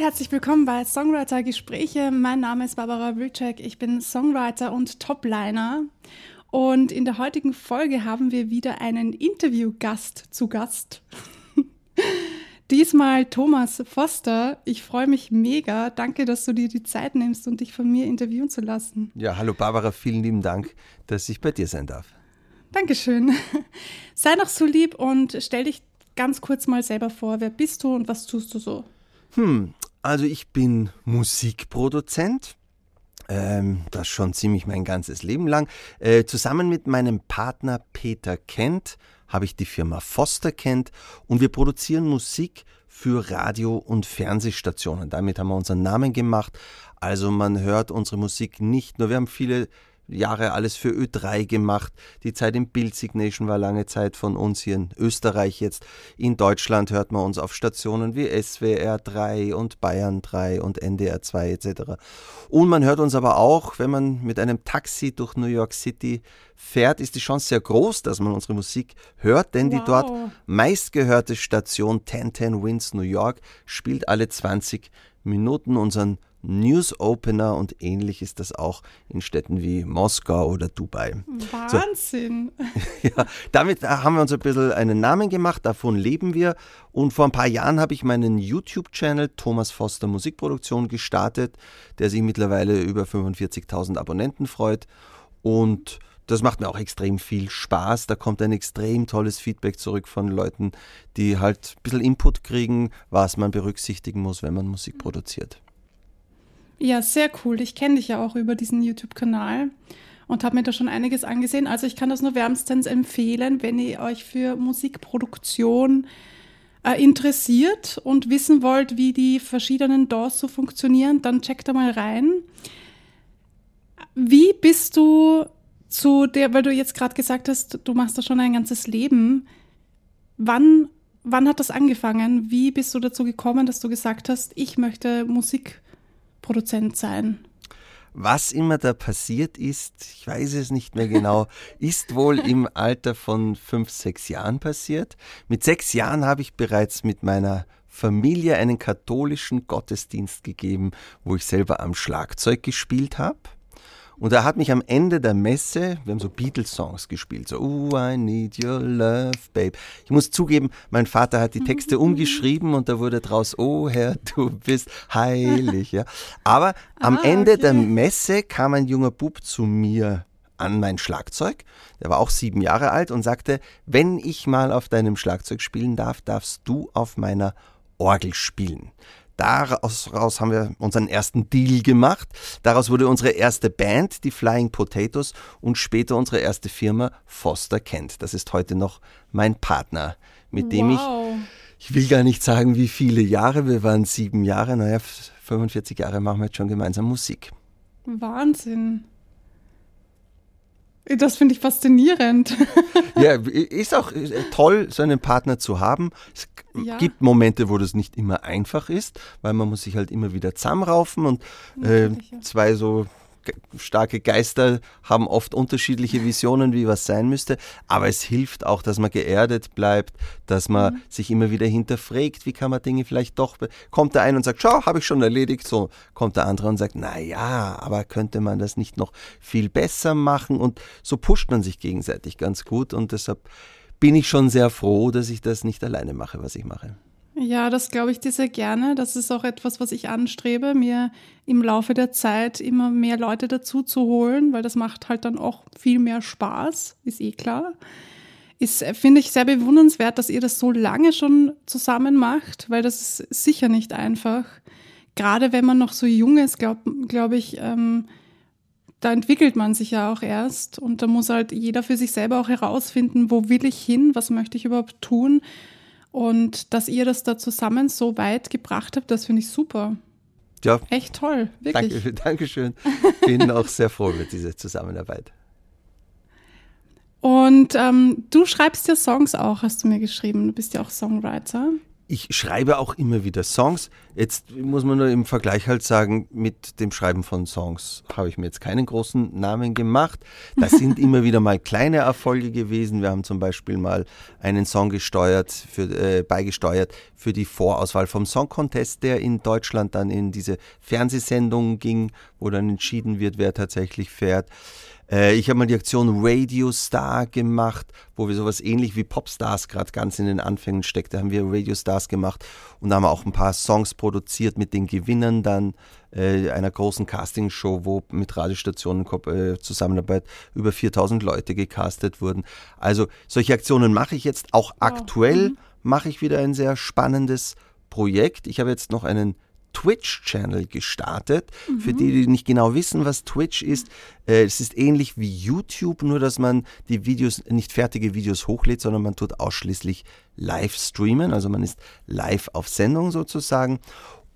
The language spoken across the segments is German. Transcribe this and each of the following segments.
Und herzlich willkommen bei Songwriter Gespräche. Mein Name ist Barbara Wilczek. Ich bin Songwriter und Topliner. Und in der heutigen Folge haben wir wieder einen Interviewgast zu Gast. Diesmal Thomas Foster. Ich freue mich mega. Danke, dass du dir die Zeit nimmst und dich von mir interviewen zu lassen. Ja, hallo Barbara, vielen lieben Dank, dass ich bei dir sein darf. Dankeschön. Sei noch so lieb und stell dich ganz kurz mal selber vor. Wer bist du und was tust du so? Hm, also ich bin Musikproduzent. Ähm, das schon ziemlich mein ganzes Leben lang. Äh, zusammen mit meinem Partner Peter Kent habe ich die Firma Foster kennt und wir produzieren Musik für Radio- und Fernsehstationen. Damit haben wir unseren Namen gemacht. Also man hört unsere Musik nicht nur, wir haben viele Jahre alles für Ö3 gemacht. Die Zeit im Bild Signation war lange Zeit von uns hier in Österreich jetzt. In Deutschland hört man uns auf Stationen wie SWR 3 und Bayern 3 und NDR 2 etc. Und man hört uns aber auch, wenn man mit einem Taxi durch New York City fährt, ist die Chance sehr groß, dass man unsere Musik hört, denn wow. die dort meistgehörte Station 1010 Winds New York spielt alle 20 Minuten unseren News Opener und ähnlich ist das auch in Städten wie Moskau oder Dubai. Wahnsinn! So. ja, damit haben wir uns ein bisschen einen Namen gemacht, davon leben wir. Und vor ein paar Jahren habe ich meinen YouTube-Channel Thomas Foster Musikproduktion gestartet, der sich mittlerweile über 45.000 Abonnenten freut. Und das macht mir auch extrem viel Spaß. Da kommt ein extrem tolles Feedback zurück von Leuten, die halt ein bisschen Input kriegen, was man berücksichtigen muss, wenn man Musik produziert. Ja, sehr cool. Ich kenne dich ja auch über diesen YouTube-Kanal und habe mir da schon einiges angesehen. Also ich kann das nur wärmstens empfehlen, wenn ihr euch für Musikproduktion äh, interessiert und wissen wollt, wie die verschiedenen DAWs so funktionieren, dann checkt da mal rein. Wie bist du zu der, weil du jetzt gerade gesagt hast, du machst da schon ein ganzes Leben. Wann, wann hat das angefangen? Wie bist du dazu gekommen, dass du gesagt hast, ich möchte Musik Produzent sein? Was immer da passiert ist, ich weiß es nicht mehr genau, ist wohl im Alter von fünf, sechs Jahren passiert. Mit sechs Jahren habe ich bereits mit meiner Familie einen katholischen Gottesdienst gegeben, wo ich selber am Schlagzeug gespielt habe. Und er hat mich am Ende der Messe, wir haben so Beatles-Songs gespielt, so Oh, I need your love, babe. Ich muss zugeben, mein Vater hat die Texte umgeschrieben und da wurde draus, oh Herr, du bist heilig. Ja. Aber am ah, Ende okay. der Messe kam ein junger Bub zu mir an mein Schlagzeug, der war auch sieben Jahre alt und sagte, wenn ich mal auf deinem Schlagzeug spielen darf, darfst du auf meiner Orgel spielen. Daraus haben wir unseren ersten Deal gemacht. Daraus wurde unsere erste Band, die Flying Potatoes, und später unsere erste Firma Foster Kent. Das ist heute noch mein Partner, mit dem wow. ich, ich will gar nicht sagen, wie viele Jahre, wir waren sieben Jahre, naja, 45 Jahre machen wir jetzt schon gemeinsam Musik. Wahnsinn. Das finde ich faszinierend. ja, ist auch toll, so einen Partner zu haben. Es ja. gibt Momente, wo das nicht immer einfach ist, weil man muss sich halt immer wieder zusammenraufen und äh, zwei so starke Geister haben oft unterschiedliche Visionen, wie was sein müsste, aber es hilft auch, dass man geerdet bleibt, dass man mhm. sich immer wieder hinterfragt, wie kann man Dinge vielleicht doch, kommt der eine und sagt, schau, habe ich schon erledigt, so kommt der andere und sagt, na ja, aber könnte man das nicht noch viel besser machen und so pusht man sich gegenseitig ganz gut und deshalb bin ich schon sehr froh, dass ich das nicht alleine mache, was ich mache. Ja, das glaube ich dir sehr gerne. Das ist auch etwas, was ich anstrebe, mir im Laufe der Zeit immer mehr Leute dazu zu holen, weil das macht halt dann auch viel mehr Spaß, ist eh klar. Ist, finde ich, sehr bewundernswert, dass ihr das so lange schon zusammen macht, weil das ist sicher nicht einfach. Gerade wenn man noch so jung ist, glaube glaub ich, ähm, da entwickelt man sich ja auch erst und da muss halt jeder für sich selber auch herausfinden, wo will ich hin, was möchte ich überhaupt tun und dass ihr das da zusammen so weit gebracht habt, das finde ich super. Ja. Echt toll, wirklich. Danke, Dankeschön. Bin auch sehr froh mit dieser Zusammenarbeit. Und ähm, du schreibst ja Songs auch, hast du mir geschrieben. Du bist ja auch Songwriter. ich schreibe auch immer wieder Songs. Jetzt muss man nur im Vergleich halt sagen, mit dem Schreiben von Songs habe ich mir jetzt keinen großen Namen gemacht. Das sind immer wieder mal kleine Erfolge gewesen. Wir haben zum Beispiel mal einen Song gesteuert, für, äh, beigesteuert für die Vorauswahl vom Song Contest, der in Deutschland dann in diese Fernsehsendung ging, wo dann entschieden wird, wer tatsächlich fährt. Äh, ich habe mal die Aktion Radio Star gemacht, wo wir sowas ähnlich wie Popstars gerade ganz in den Anfängen steckte, haben wir Radio Stars gemacht und haben auch ein paar Songs produziert mit den Gewinnern dann äh, einer großen Castingshow, wo mit Radiostationen äh, Zusammenarbeit über 4000 Leute gecastet wurden. Also solche Aktionen mache ich jetzt. Auch aktuell mhm. mache ich wieder ein sehr spannendes Projekt. Ich habe jetzt noch einen Twitch-Channel gestartet. Mhm. Für die, die nicht genau wissen, was Twitch ist, äh, es ist ähnlich wie YouTube, nur dass man die Videos, nicht fertige Videos hochlädt, sondern man tut ausschließlich live streamen. Also man ist live auf Sendung sozusagen.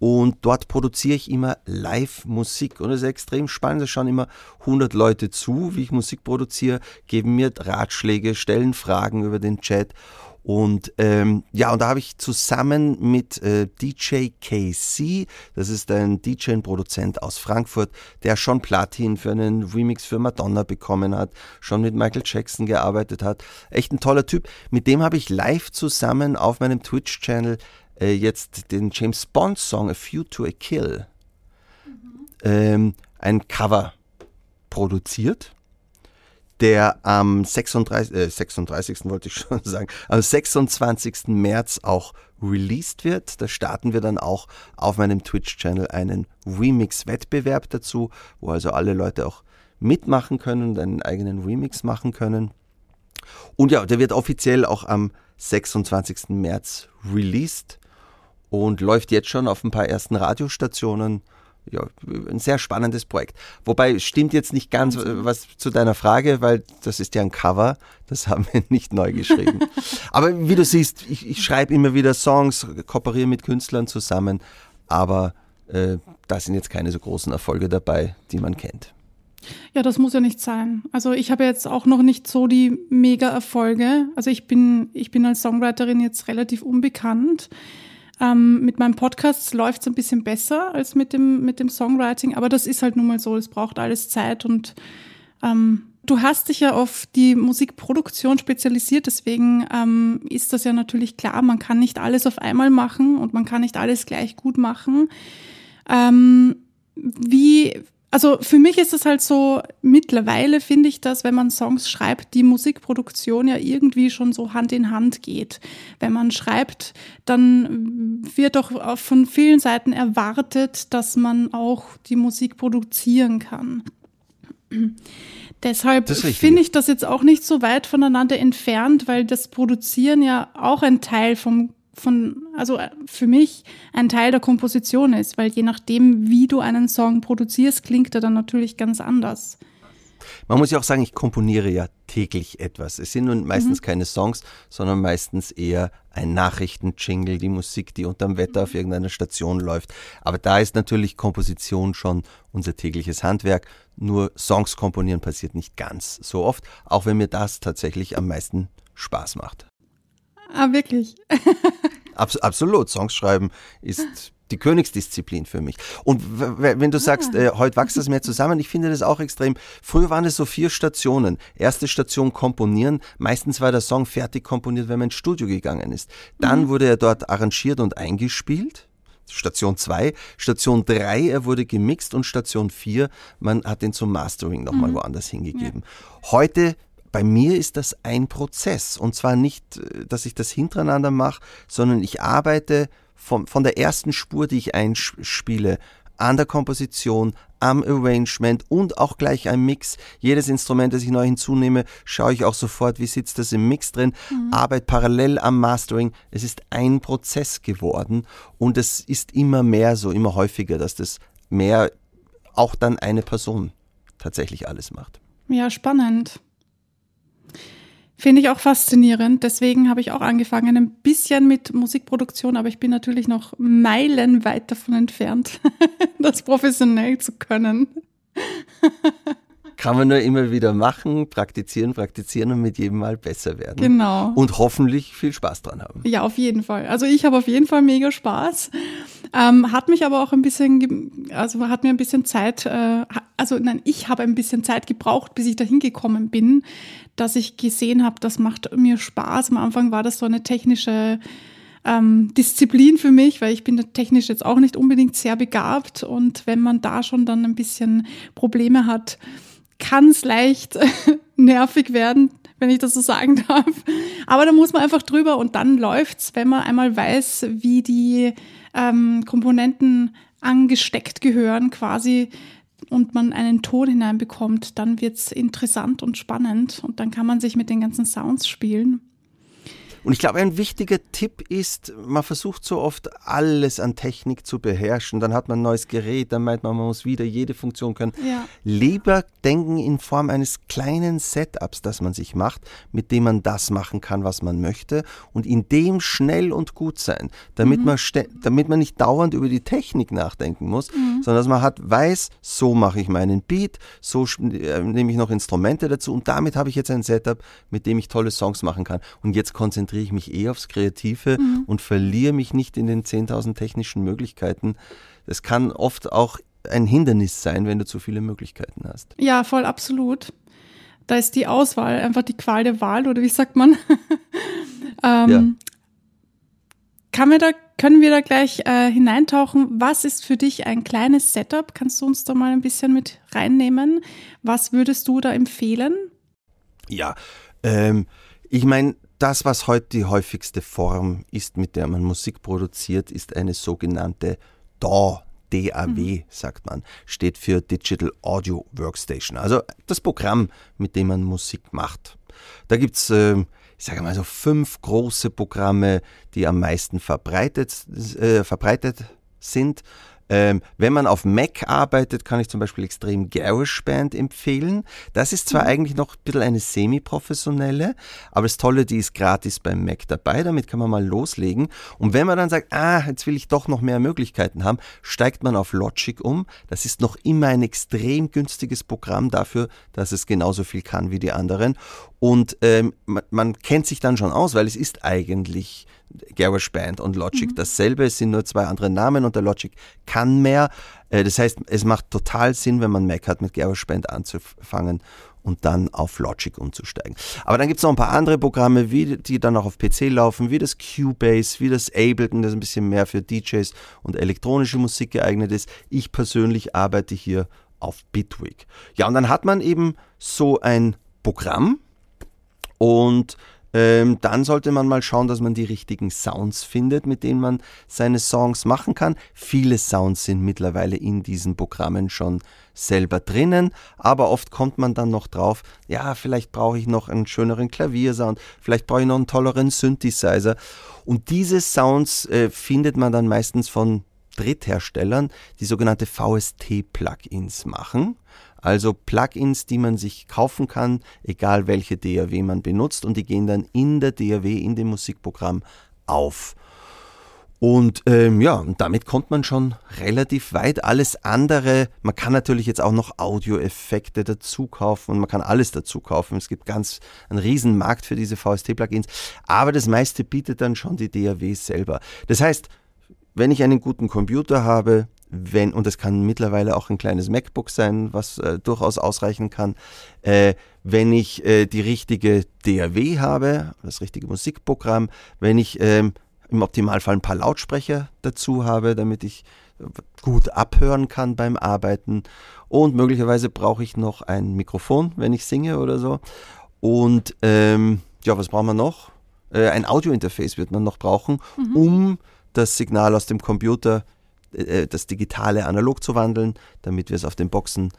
Und dort produziere ich immer Live-Musik. Und es ist extrem spannend. Es schauen immer 100 Leute zu, wie ich Musik produziere, geben mir Ratschläge, stellen Fragen über den Chat. Und ähm, ja, und da habe ich zusammen mit äh, DJ KC, das ist ein DJ und Produzent aus Frankfurt, der schon Platin für einen Remix für Madonna bekommen hat, schon mit Michael Jackson gearbeitet hat. Echt ein toller Typ. Mit dem habe ich live zusammen auf meinem Twitch-Channel äh, jetzt den James Bond-Song A Few to a Kill, mhm. ähm, ein Cover produziert der am 36, äh, 36. wollte ich schon sagen, am 26. März auch released wird. Da starten wir dann auch auf meinem Twitch-Channel einen Remix-Wettbewerb dazu, wo also alle Leute auch mitmachen können und einen eigenen Remix machen können. Und ja, der wird offiziell auch am 26. März released und läuft jetzt schon auf ein paar ersten Radiostationen ja, ein sehr spannendes Projekt. Wobei stimmt jetzt nicht ganz was zu deiner Frage, weil das ist ja ein Cover, das haben wir nicht neu geschrieben. aber wie du siehst, ich, ich schreibe immer wieder Songs, kooperiere mit Künstlern zusammen, aber äh, da sind jetzt keine so großen Erfolge dabei, die man kennt. Ja, das muss ja nicht sein. Also ich habe jetzt auch noch nicht so die Mega-Erfolge. Also ich bin, ich bin als Songwriterin jetzt relativ unbekannt. Ähm, mit meinem Podcast läuft es ein bisschen besser als mit dem, mit dem Songwriting, aber das ist halt nun mal so, es braucht alles Zeit und ähm, du hast dich ja auf die Musikproduktion spezialisiert, deswegen ähm, ist das ja natürlich klar, man kann nicht alles auf einmal machen und man kann nicht alles gleich gut machen. Ähm, wie also für mich ist es halt so, mittlerweile finde ich das, wenn man Songs schreibt, die Musikproduktion ja irgendwie schon so Hand in Hand geht. Wenn man schreibt, dann wird doch von vielen Seiten erwartet, dass man auch die Musik produzieren kann. Deshalb finde ich das jetzt auch nicht so weit voneinander entfernt, weil das Produzieren ja auch ein Teil vom von, also äh, für mich ein Teil der Komposition ist, weil je nachdem, wie du einen Song produzierst, klingt er dann natürlich ganz anders. Man muss ja auch sagen, ich komponiere ja täglich etwas. Es sind nun meistens mhm. keine Songs, sondern meistens eher ein Nachrichtenjingle, die Musik, die unterm Wetter auf irgendeiner Station läuft. Aber da ist natürlich Komposition schon unser tägliches Handwerk. Nur Songs komponieren passiert nicht ganz so oft, auch wenn mir das tatsächlich am meisten Spaß macht. Ah, wirklich? Abs absolut. Songs schreiben ist die Königsdisziplin für mich. Und wenn du sagst, ah. äh, heute wächst das mehr zusammen, ich finde das auch extrem. Früher waren es so vier Stationen. Erste Station komponieren. Meistens war der Song fertig komponiert, wenn man ins Studio gegangen ist. Dann mhm. wurde er dort arrangiert und eingespielt. Station 2, Station 3, er wurde gemixt und Station 4, man hat ihn zum Mastering nochmal mhm. woanders hingegeben. Ja. Heute bei mir ist das ein Prozess. Und zwar nicht, äh, dass ich das hintereinander mache, sondern ich arbeite von, von der ersten Spur, die ich einspiele, an der Komposition, am Arrangement und auch gleich am Mix. Jedes Instrument, das ich neu hinzunehme, schaue ich auch sofort, wie sitzt das im Mix drin, mhm. arbeite parallel am Mastering. Es ist ein Prozess geworden und es ist immer mehr so, immer häufiger, dass das mehr auch dann eine Person tatsächlich alles macht. Ja, spannend. Finde ich auch faszinierend. Deswegen habe ich auch angefangen ein bisschen mit Musikproduktion, aber ich bin natürlich noch meilenweit davon entfernt, das professionell zu können. kann man nur immer wieder machen, praktizieren, praktizieren und mit jedem Mal besser werden. Genau. Und hoffentlich viel Spaß dran haben. Ja, auf jeden Fall. Also ich habe auf jeden Fall mega Spaß. Ähm, hat mich aber auch ein bisschen, also hat mir ein bisschen Zeit, äh, also nein, ich habe ein bisschen Zeit gebraucht, bis ich dahin gekommen bin, dass ich gesehen habe, das macht mir Spaß. Am Anfang war das so eine technische ähm, Disziplin für mich, weil ich bin technisch jetzt auch nicht unbedingt sehr begabt und wenn man da schon dann ein bisschen Probleme hat, kann es leicht nervig werden, wenn ich das so sagen darf. Aber da muss man einfach drüber und dann läuft's, wenn man einmal weiß, wie die ähm, Komponenten angesteckt gehören quasi und man einen Ton hineinbekommt, dann wird's interessant und spannend und dann kann man sich mit den ganzen Sounds spielen. Und ich glaube, ein wichtiger Tipp ist, man versucht so oft alles an Technik zu beherrschen. Dann hat man ein neues Gerät, dann meint man, man muss wieder jede Funktion können. Ja. Lieber denken in Form eines kleinen Setups, das man sich macht, mit dem man das machen kann, was man möchte und in dem schnell und gut sein, damit, mhm. man, damit man nicht dauernd über die Technik nachdenken muss, mhm. sondern dass man hat, weiß, so mache ich meinen Beat, so äh, nehme ich noch Instrumente dazu und damit habe ich jetzt ein Setup, mit dem ich tolle Songs machen kann. Und jetzt konzentriere konzentriere ich mich eher aufs Kreative mhm. und verliere mich nicht in den 10.000 technischen Möglichkeiten. Das kann oft auch ein Hindernis sein, wenn du zu viele Möglichkeiten hast. Ja, voll absolut. Da ist die Auswahl einfach die Qual der Wahl oder wie sagt man? ähm, ja. Kann wir da, können wir da gleich äh, hineintauchen? Was ist für dich ein kleines Setup? Kannst du uns da mal ein bisschen mit reinnehmen? Was würdest du da empfehlen? Ja, ähm, ich meine, das, was heute die häufigste Form ist, mit der man Musik produziert, ist eine sogenannte DAW. DAW, mhm. sagt man, steht für Digital Audio Workstation, also das Programm, mit dem man Musik macht. Da gibt es, äh, ich sage mal so, fünf große Programme, die am meisten verbreitet, äh, verbreitet sind. Ähm, wenn man auf Mac arbeitet, kann ich zum Beispiel extrem GarageBand empfehlen. Das ist zwar mhm. eigentlich noch ein bisschen eine semi-professionelle, aber das Tolle, die ist gratis beim Mac dabei, damit kann man mal loslegen. Und wenn man dann sagt, ah, jetzt will ich doch noch mehr Möglichkeiten haben, steigt man auf Logic um. Das ist noch immer ein extrem günstiges Programm dafür, dass es genauso viel kann wie die anderen. Und ähm, man, man, kennt sich dann schon aus, weil es ist eigentlich GarageBand und Logic mhm. dasselbe. Es sind nur zwei andere Namen und der Logic kann mehr. Äh, das heißt, es macht total Sinn, wenn man Mac hat, mit GarageBand anzufangen und dann auf Logic umzusteigen. Aber dann gibt es noch ein paar andere Programme, wie, die dann auch auf PC laufen, wie das Cubase, wie das Ableton, das ein bisschen mehr für DJs und elektronische Musik geeignet ist. Ich persönlich arbeite hier auf Bitwig. Ja, und dann hat man eben so ein Programm und ähm, dann sollte man mal schauen, dass man die richtigen Sounds findet, mit denen man seine Songs machen kann. Viele Sounds sind mittlerweile in diesen Programmen schon selber drinnen, aber oft kommt man dann noch drauf, ja, vielleicht brauche ich noch einen schöneren Klaviersound, vielleicht brauche ich noch einen tolleren Synthesizer. Und diese Sounds äh, findet man dann meistens von Drittherstellern, die sogenannte VST-Plugins machen also Plugins, die man sich kaufen kann, egal welche DAW man benutzt und die gehen dann in der DAW, in dem Musikprogramm auf. Und ähm, ja, damit kommt man schon relativ weit. Alles andere, man kann natürlich jetzt auch noch Audioeffekte dazu kaufen und man kann alles dazu kaufen. Es gibt ganz einen riesen Markt für diese VST-Plugins, aber das meiste bietet dann schon die DAW selber. Das heißt, wenn ich einen guten Computer habe, wenn, und es kann mittlerweile auch ein kleines MacBook sein, was äh, durchaus ausreichen kann, äh, wenn ich äh, die richtige DAW habe, das richtige Musikprogramm, wenn ich ähm, im Optimalfall ein paar Lautsprecher dazu habe, damit ich äh, gut abhören kann beim Arbeiten und möglicherweise brauche ich noch ein Mikrofon, wenn ich singe oder so. Und ähm, ja, was brauchen wir noch? Äh, ein Audiointerface wird man noch brauchen, mhm. um das Signal aus dem Computer das Digitale analog zu wandeln, damit wir es auf den Boxen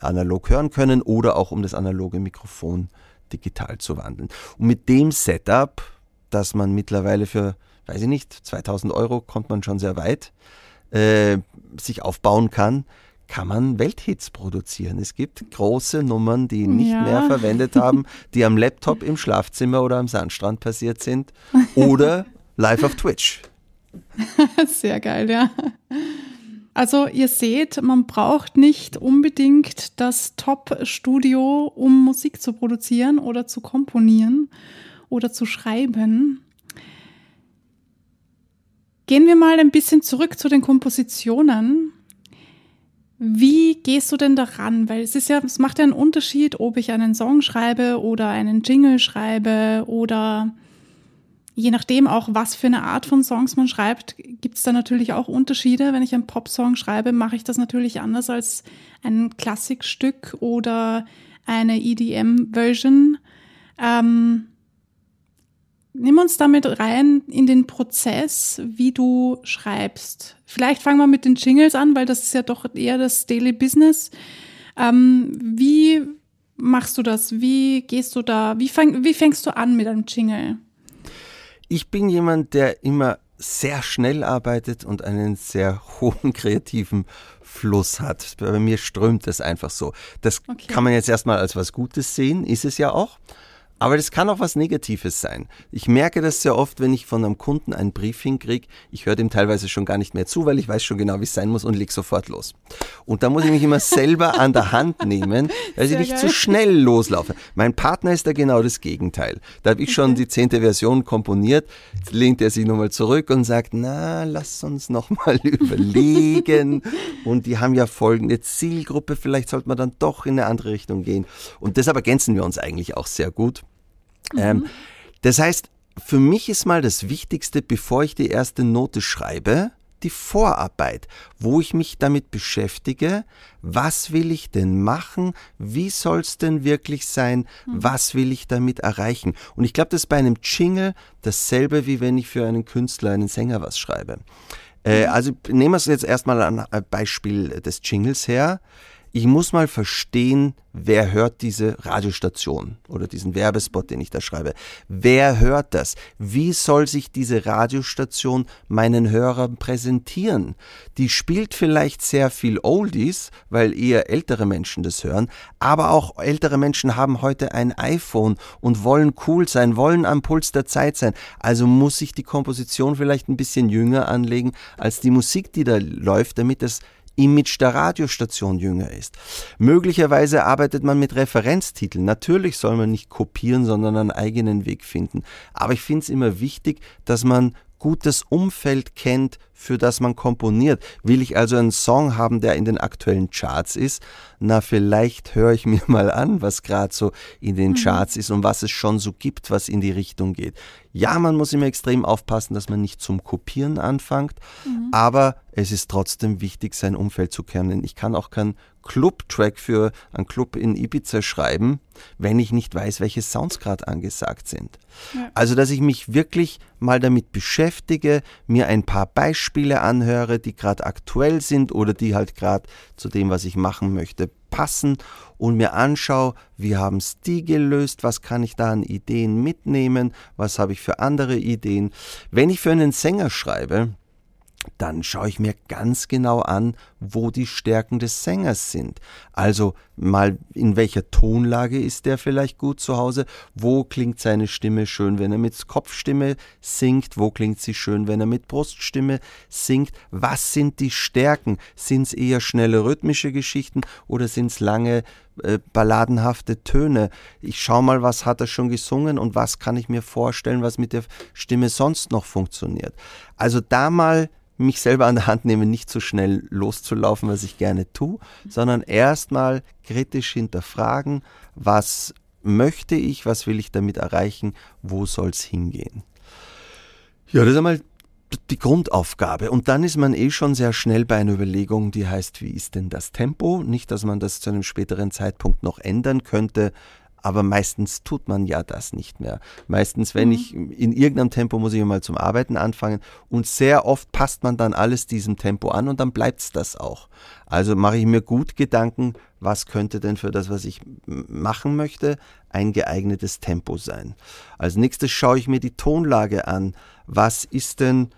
analog hören können oder auch um das analoge Mikrofon digital zu wandeln. Und mit dem Setup, das man mittlerweile für, weiß ich nicht, 2000 Euro kommt man schon sehr weit, äh, sich aufbauen kann, kann man Welthits produzieren. Es gibt große Nummern, die nicht ja. mehr verwendet haben, die am Laptop im Schlafzimmer oder am Sandstrand passiert sind oder live auf Twitch. Sehr geil, ja. Also ihr seht, man braucht nicht unbedingt das Top-Studio, um Musik zu produzieren oder zu komponieren oder zu schreiben. Gehen wir mal ein bisschen zurück zu den Kompositionen. Wie gehst du denn daran? Weil es ist ja, es macht ja einen Unterschied, ob ich einen Song schreibe oder einen Jingle schreibe oder je nachdem auch, was für eine Art von Songs man schreibt, gibt es da natürlich auch Unterschiede. Wenn ich einen Popsong schreibe, mache ich das natürlich anders als ein Klassikstück oder eine EDM-Version. Ähm, nimm uns damit rein in den Prozess, wie du schreibst. Vielleicht fangen wir mit den Jingles an, weil das ist ja doch eher das Daily Business. Ähm, wie machst du das? Wie gehst du da? Wie, fang, wie fängst du an mit einem Jingle? Ich bin jemand, der immer sehr schnell arbeitet und einen sehr hohen kreativen Fluss hat. Bei mir strömt es einfach so. Das okay. kann man jetzt erstmal als was Gutes sehen, ist es ja auch. Aber das kann auch was Negatives sein. Ich merke das sehr oft, wenn ich von einem Kunden einen Brief hinkriege. Ich höre dem teilweise schon gar nicht mehr zu, weil ich weiß schon genau, wie es sein muss und leg sofort los. Und da muss ich mich immer selber an der Hand nehmen, dass ich nicht zu schnell loslaufe. Mein Partner ist da genau das Gegenteil. Da habe ich schon die zehnte Version komponiert. Jetzt lehnt er sich nochmal zurück und sagt, na, lass uns nochmal überlegen. Und die haben ja folgende Zielgruppe. Vielleicht sollte man dann doch in eine andere Richtung gehen. Und deshalb ergänzen wir uns eigentlich auch sehr gut. Mhm. Ähm, das heißt, für mich ist mal das Wichtigste, bevor ich die erste Note schreibe, die Vorarbeit, wo ich mich damit beschäftige, was will ich denn machen, wie soll es denn wirklich sein, mhm. was will ich damit erreichen. Und ich glaube, das ist bei einem Jingle dasselbe, wie wenn ich für einen Künstler, einen Sänger was schreibe. Äh, mhm. also nehmen wir es jetzt erstmal ein Beispiel des Jingles her ich muss mal verstehen, wer hört diese Radiostation oder diesen Werbespot, den ich da schreibe. Wer hört das? Wie soll sich diese Radiostation meinen Hörern präsentieren? Die spielt vielleicht sehr viel Oldies, weil eher ältere Menschen das hören, aber auch ältere Menschen haben heute ein iPhone und wollen cool sein, wollen am Puls der Zeit sein. Also muss ich die Komposition vielleicht ein bisschen jünger anlegen als die Musik, die da läuft, damit das Image der Radiostation jünger ist. Möglicherweise arbeitet man mit Referenztiteln. Natürlich soll man nicht kopieren, sondern einen eigenen Weg finden. Aber ich finde es immer wichtig, dass man gutes Umfeld kennt, für das man komponiert. Will ich also einen Song haben, der in den aktuellen Charts ist? Na, vielleicht höre ich mir mal an, was gerade so in den mhm. Charts ist und was es schon so gibt, was in die Richtung geht. Ja, man muss immer extrem aufpassen, dass man nicht zum Kopieren anfängt, mhm. aber es ist trotzdem wichtig, sein Umfeld zu kennen. Ich kann auch keinen Club-Track für einen Club in Ibiza schreiben, wenn ich nicht weiß, welche Sounds gerade angesagt sind. Ja. Also, dass ich mich wirklich mal damit beschäftige, mir ein paar Beispiele anhöre, die gerade aktuell sind oder die halt gerade zu dem, was ich machen möchte, passen und mir anschaue, wie haben es die gelöst, was kann ich da an Ideen mitnehmen, was habe ich für andere Ideen. Wenn ich für einen Sänger schreibe, dann schaue ich mir ganz genau an, wo die Stärken des Sängers sind. Also mal in welcher Tonlage ist der vielleicht gut zu Hause, wo klingt seine Stimme schön, wenn er mit Kopfstimme singt, wo klingt sie schön, wenn er mit Bruststimme singt, was sind die Stärken, sind es eher schnelle rhythmische Geschichten oder sind es lange äh, balladenhafte Töne. Ich schaue mal, was hat er schon gesungen und was kann ich mir vorstellen, was mit der Stimme sonst noch funktioniert. Also da mal mich selber an der Hand nehmen, nicht so schnell loszulaufen, was ich gerne tue, sondern erstmal kritisch hinterfragen, was möchte ich, was will ich damit erreichen, wo soll es hingehen. Ja, das ist einmal die Grundaufgabe. Und dann ist man eh schon sehr schnell bei einer Überlegung, die heißt, wie ist denn das Tempo? Nicht, dass man das zu einem späteren Zeitpunkt noch ändern könnte, aber meistens tut man ja das nicht mehr. Meistens, wenn mhm. ich in irgendeinem Tempo muss ich mal zum Arbeiten anfangen und sehr oft passt man dann alles diesem Tempo an und dann bleibt es das auch. Also mache ich mir gut Gedanken, was könnte denn für das, was ich machen möchte, ein geeignetes Tempo sein. Als nächstes schaue ich mir die Tonlage an. Was ist denn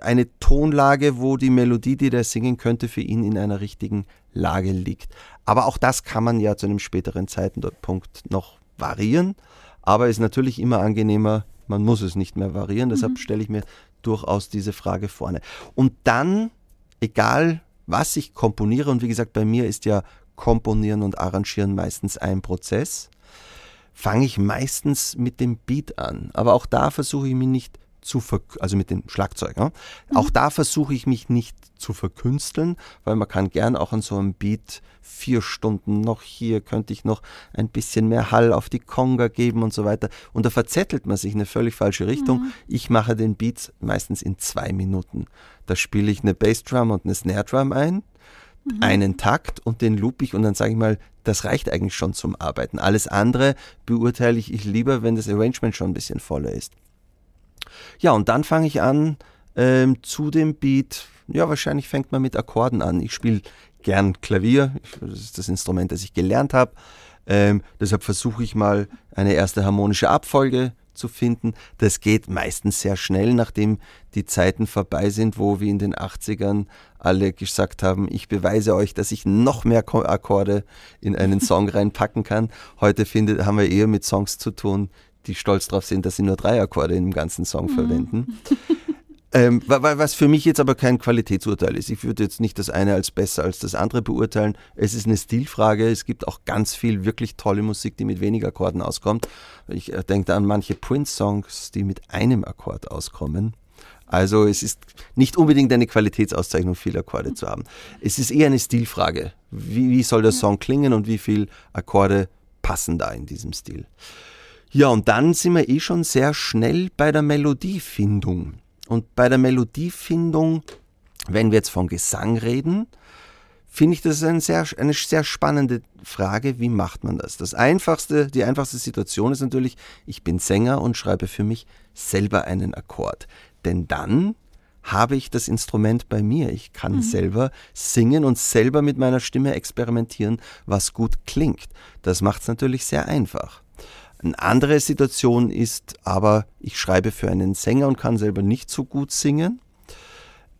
eine Tonlage, wo die Melodie, die der singen könnte, für ihn in einer richtigen Lage liegt. Aber auch das kann man ja zu einem späteren Zeitpunkt noch variieren. Aber ist natürlich immer angenehmer, man muss es nicht mehr variieren. Deshalb mhm. stelle ich mir durchaus diese Frage vorne. Und dann, egal was ich komponiere, und wie gesagt, bei mir ist ja Komponieren und Arrangieren meistens ein Prozess, fange ich meistens mit dem Beat an. Aber auch da versuche ich mich nicht zu ver also mit dem Schlagzeug. Ja? Mhm. Auch da versuche ich mich nicht zu verkünsteln, weil man kann gern auch an so einem Beat vier Stunden noch hier könnte ich noch ein bisschen mehr Hall auf die Conga geben und so weiter. Und da verzettelt man sich in eine völlig falsche Richtung. Mhm. Ich mache den Beat meistens in zwei Minuten. Da spiele ich eine Bassdrum und eine Snare Drum ein, mhm. einen Takt und den loop ich und dann sage ich mal, das reicht eigentlich schon zum Arbeiten. Alles andere beurteile ich lieber, wenn das Arrangement schon ein bisschen voller ist. Ja, und dann fange ich an ähm, zu dem Beat. Ja, wahrscheinlich fängt man mit Akkorden an. Ich spiele gern Klavier. Das ist das Instrument, das ich gelernt habe. Ähm, deshalb versuche ich mal eine erste harmonische Abfolge zu finden. Das geht meistens sehr schnell, nachdem die Zeiten vorbei sind, wo wie in den 80ern alle gesagt haben, ich beweise euch, dass ich noch mehr Akkorde in einen Song reinpacken kann. Heute findet, haben wir eher mit Songs zu tun, die stolz darauf sind, dass sie nur drei Akkorde im ganzen Song mhm. verwenden. Ähm, was für mich jetzt aber kein Qualitätsurteil ist. Ich würde jetzt nicht das eine als besser als das andere beurteilen. Es ist eine Stilfrage. Es gibt auch ganz viel wirklich tolle Musik, die mit weniger Akkorden auskommt. Ich äh, denke da an manche Prince-Songs, die mit einem Akkord auskommen. Also es ist nicht unbedingt eine Qualitätsauszeichnung, viele Akkorde zu haben. Es ist eher eine Stilfrage. Wie, wie soll der Song klingen und wie viele Akkorde passen da in diesem Stil? Ja, und dann sind wir eh schon sehr schnell bei der Melodiefindung. Und bei der Melodiefindung, wenn wir jetzt von Gesang reden, finde ich das eine sehr, eine sehr spannende Frage, wie macht man das? Das einfachste, die einfachste Situation ist natürlich, ich bin Sänger und schreibe für mich selber einen Akkord. Denn dann habe ich das Instrument bei mir. Ich kann mhm. selber singen und selber mit meiner Stimme experimentieren, was gut klingt. Das macht es natürlich sehr einfach. Eine andere Situation ist aber, ich schreibe für einen Sänger und kann selber nicht so gut singen.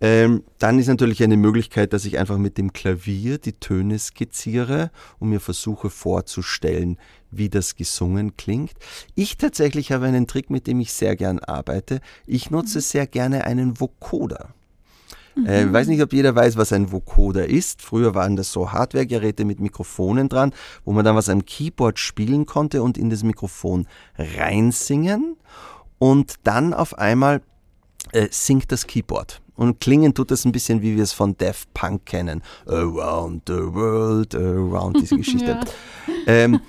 Ähm, dann ist natürlich eine Möglichkeit, dass ich einfach mit dem Klavier die Töne skizziere und mir versuche vorzustellen, wie das gesungen klingt. Ich tatsächlich habe einen Trick, mit dem ich sehr gern arbeite. Ich nutze mhm. sehr gerne einen Vocoder. Mhm. Äh, ich weiß nicht, ob jeder weiß, was ein Vocoder ist. Früher waren das so Hardware-Geräte mit Mikrofonen dran, wo man dann was am Keyboard spielen konnte und in das Mikrofon reinsingen. Und dann auf einmal äh, singt das Keyboard. Und klingen tut das ein bisschen, wie wir es von Daft Punk kennen. Around the world, around diese Geschichte. ja. ähm,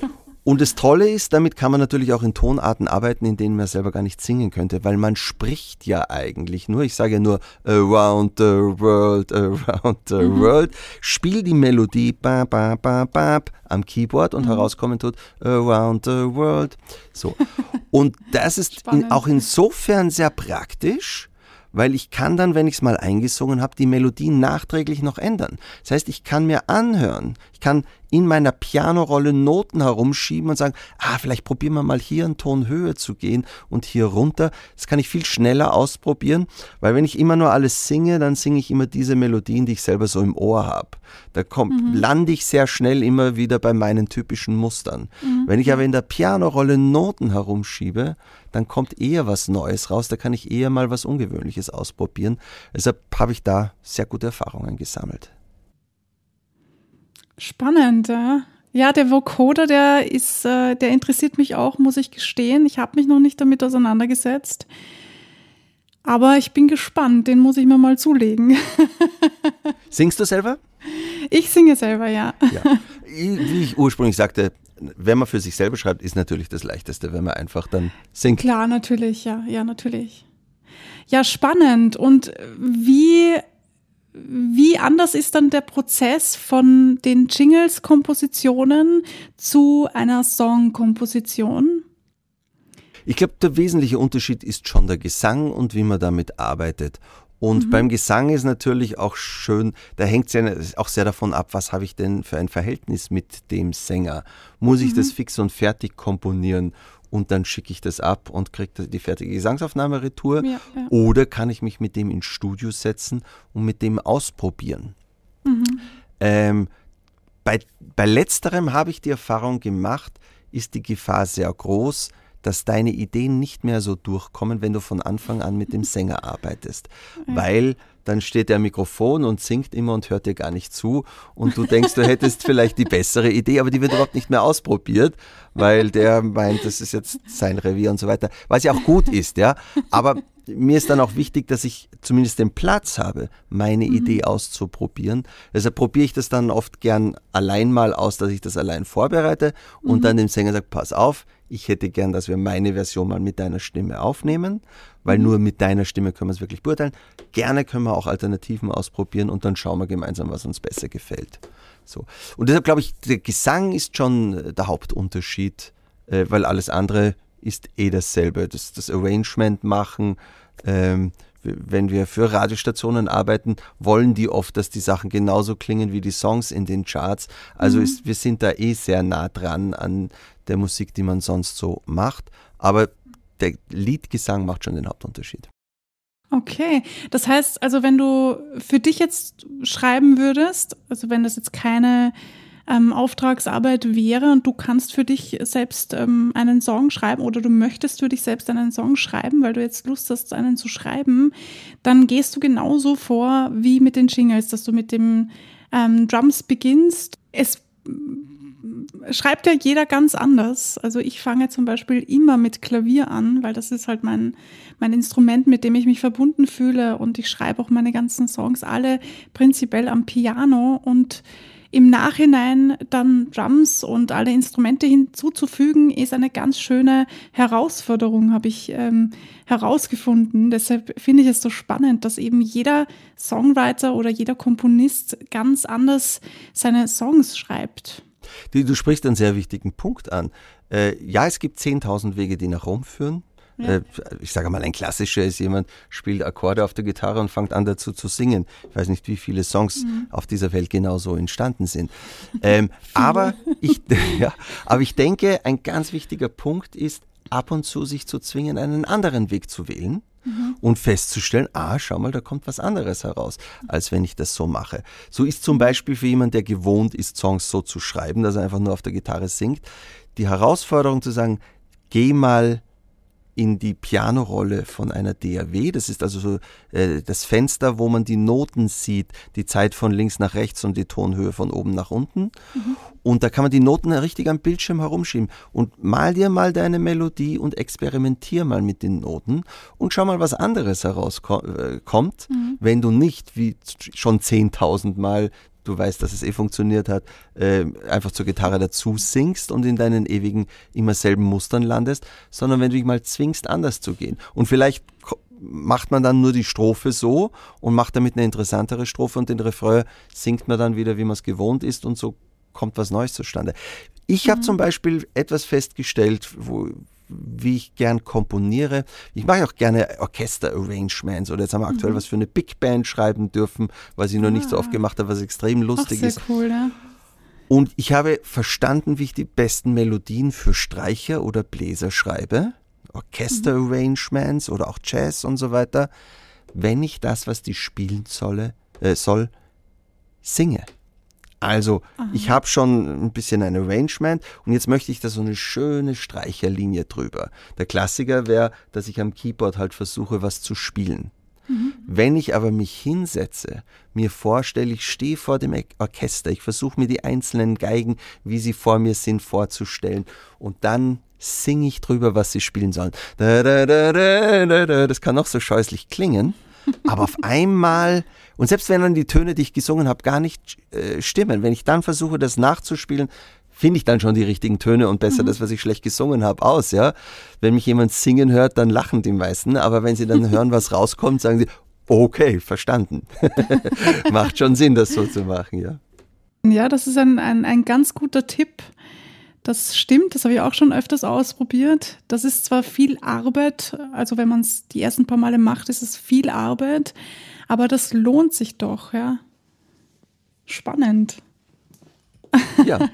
und das Tolle ist, damit kann man natürlich auch in Tonarten arbeiten, in denen man selber gar nicht singen könnte, weil man spricht ja eigentlich nur, ich sage ja nur around the world, around the mhm. world, spiel die Melodie ba, ba, ba, ba, am Keyboard und mhm. herauskommen tut around the world. So. Und das ist in, auch insofern sehr praktisch, weil ich kann dann, wenn ich es mal eingesungen habe, die Melodie nachträglich noch ändern. Das heißt, ich kann mir anhören, ich kann in meiner Pianorolle Noten herumschieben und sagen, ah, vielleicht probieren wir mal hier einen Ton höher zu gehen und hier runter. Das kann ich viel schneller ausprobieren, weil wenn ich immer nur alles singe, dann singe ich immer diese Melodien, die ich selber so im Ohr habe. Da kommt, mhm. lande ich sehr schnell immer wieder bei meinen typischen Mustern. Mhm. Wenn ich aber in der Pianorolle Noten herumschiebe, dann kommt eher was Neues raus, da kann ich eher mal was Ungewöhnliches ausprobieren. Deshalb habe ich da sehr gute Erfahrungen gesammelt. Spannend, ja. Ja, der Vocoder, der ist, äh, der interessiert mich auch, muss ich gestehen. Ich habe mich noch nicht damit auseinandergesetzt. Aber ich bin gespannt, den muss ich mir mal zulegen. Singst du selber? Ich singe selber, ja. ja. Wie ich ursprünglich sagte, wenn man für sich selber schreibt, ist natürlich das Leichteste, wenn man einfach dann singt. Klar, natürlich, ja, ja, natürlich. Ja, spannend. Und wie wie anders ist dann der Prozess von den Jingles-Kompositionen zu einer Song-Komposition? Ich glaube, der wesentliche Unterschied ist schon der Gesang und wie man damit arbeitet. Und mhm. beim Gesang ist natürlich auch schön, da hängt es ja auch sehr davon ab, was habe ich denn für ein Verhältnis mit dem Sänger. Muss ich mhm. das fix und fertig komponieren und dann schicke ich das ab und kriege die fertige Gesangsaufnahme retour. Ja, ja. Oder kann ich mich mit dem ins Studio setzen und mit dem ausprobieren? Mhm. Ähm, bei, bei letzterem habe ich die Erfahrung gemacht, ist die Gefahr sehr groß, dass deine Ideen nicht mehr so durchkommen, wenn du von Anfang an mit dem Sänger arbeitest. Weil dann steht er am Mikrofon und singt immer und hört dir gar nicht zu. Und du denkst, du hättest vielleicht die bessere Idee, aber die wird überhaupt nicht mehr ausprobiert, weil der meint, das ist jetzt sein Revier und so weiter. Was ja auch gut ist, ja. Aber mir ist dann auch wichtig, dass ich zumindest den Platz habe, meine mhm. Idee auszuprobieren. Deshalb probiere ich das dann oft gern allein mal aus, dass ich das allein vorbereite und mhm. dann dem Sänger sage, pass auf, ich hätte gern, dass wir meine Version mal mit deiner Stimme aufnehmen, weil mhm. nur mit deiner Stimme können wir es wirklich beurteilen. Gerne können wir auch Alternativen ausprobieren und dann schauen wir gemeinsam, was uns besser gefällt. So. Und deshalb glaube ich, der Gesang ist schon äh, der Hauptunterschied, äh, weil alles andere ist eh dasselbe. Das, das Arrangement machen, ähm, wenn wir für Radiostationen arbeiten, wollen die oft, dass die Sachen genauso klingen wie die Songs in den Charts. Also mhm. ist, wir sind da eh sehr nah dran an der Musik, die man sonst so macht. Aber der Liedgesang macht schon den Hauptunterschied. Okay, das heißt also, wenn du für dich jetzt schreiben würdest, also wenn das jetzt keine ähm, Auftragsarbeit wäre und du kannst für dich selbst ähm, einen Song schreiben oder du möchtest für dich selbst einen Song schreiben, weil du jetzt Lust hast, einen zu schreiben, dann gehst du genauso vor wie mit den Jingles, dass du mit dem ähm, Drums beginnst. Es schreibt ja jeder ganz anders. Also ich fange zum Beispiel immer mit Klavier an, weil das ist halt mein, mein Instrument, mit dem ich mich verbunden fühle und ich schreibe auch meine ganzen Songs alle prinzipiell am Piano und im Nachhinein dann Drums und alle Instrumente hinzuzufügen, ist eine ganz schöne Herausforderung, habe ich ähm, herausgefunden. Deshalb finde ich es so spannend, dass eben jeder Songwriter oder jeder Komponist ganz anders seine Songs schreibt. Du, du sprichst einen sehr wichtigen Punkt an. Äh, ja, es gibt 10.000 Wege, die nach Rom führen. Ja. Äh, ich sage mal, ein klassischer ist jemand, spielt Akkorde auf der Gitarre und fängt an dazu zu singen. Ich weiß nicht, wie viele Songs mhm. auf dieser Welt genau so entstanden sind. Ähm, aber, ich, ja, aber ich denke, ein ganz wichtiger Punkt ist, ab und zu sich zu zwingen, einen anderen Weg zu wählen. Mhm. Und festzustellen, ah, schau mal, da kommt was anderes heraus, als wenn ich das so mache. So ist zum Beispiel für jemanden, der gewohnt ist, Songs so zu schreiben, dass er einfach nur auf der Gitarre singt, die Herausforderung zu sagen, geh mal in die Pianorolle von einer DAW. Das ist also so äh, das Fenster, wo man die Noten sieht, die Zeit von links nach rechts und die Tonhöhe von oben nach unten. Mhm. Und da kann man die Noten richtig am Bildschirm herumschieben. Und mal dir mal deine Melodie und experimentier mal mit den Noten und schau mal, was anderes herauskommt, äh, mhm. wenn du nicht wie schon 10.000 Mal du weißt, dass es eh funktioniert hat, äh, einfach zur Gitarre dazu singst und in deinen ewigen, immer selben Mustern landest, sondern wenn du dich mal zwingst, anders zu gehen. Und vielleicht macht man dann nur die Strophe so und macht damit eine interessantere Strophe und den Refrain singt man dann wieder, wie man es gewohnt ist und so kommt was Neues zustande. Ich mhm. habe zum Beispiel etwas festgestellt, wo, wie ich gern komponiere. Ich mache auch gerne Orchester-Arrangements oder jetzt haben wir aktuell mhm. was für eine Big Band schreiben dürfen, was ich noch nicht so oft ah. gemacht habe, was extrem lustig Ach, sehr ist. Cool, ja. Und ich habe verstanden, wie ich die besten Melodien für Streicher oder Bläser schreibe. Orchester-Arrangements oder auch Jazz und so weiter, wenn ich das, was die spielen solle, äh, soll, singe. Also, Aha. ich habe schon ein bisschen ein Arrangement und jetzt möchte ich da so eine schöne Streicherlinie drüber. Der Klassiker wäre, dass ich am Keyboard halt versuche, was zu spielen. Mhm. Wenn ich aber mich hinsetze, mir vorstelle, ich stehe vor dem Orchester, ich versuche mir die einzelnen Geigen, wie sie vor mir sind, vorzustellen und dann singe ich drüber, was sie spielen sollen. Das kann noch so scheußlich klingen, aber auf einmal und selbst wenn dann die Töne, die ich gesungen habe, gar nicht äh, stimmen, wenn ich dann versuche, das nachzuspielen, finde ich dann schon die richtigen Töne und besser mhm. das, was ich schlecht gesungen habe, aus, ja. Wenn mich jemand singen hört, dann lachen die meisten, aber wenn sie dann hören, was rauskommt, sagen sie, okay, verstanden. Macht schon Sinn, das so zu machen, ja. Ja, das ist ein, ein, ein ganz guter Tipp. Das stimmt, das habe ich auch schon öfters ausprobiert. Das ist zwar viel Arbeit, also wenn man es die ersten paar Male macht, ist es viel Arbeit, aber das lohnt sich doch, ja. Spannend. Ja.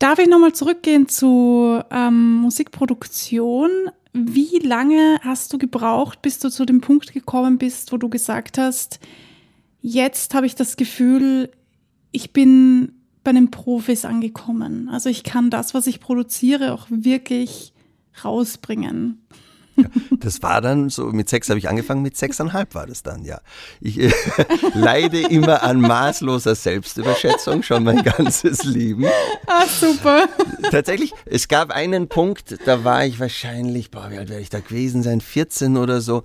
Darf ich nochmal zurückgehen zu ähm, Musikproduktion? Wie lange hast du gebraucht, bis du zu dem Punkt gekommen bist, wo du gesagt hast, jetzt habe ich das Gefühl, ich bin bei den Profis angekommen. Also ich kann das, was ich produziere, auch wirklich rausbringen. Das war dann so, mit sechs habe ich angefangen, mit sechseinhalb war das dann, ja. Ich äh, leide immer an maßloser Selbstüberschätzung, schon mein ganzes Leben. Ah, super. Tatsächlich, es gab einen Punkt, da war ich wahrscheinlich, boah, wie alt werde ich da gewesen sein, 14 oder so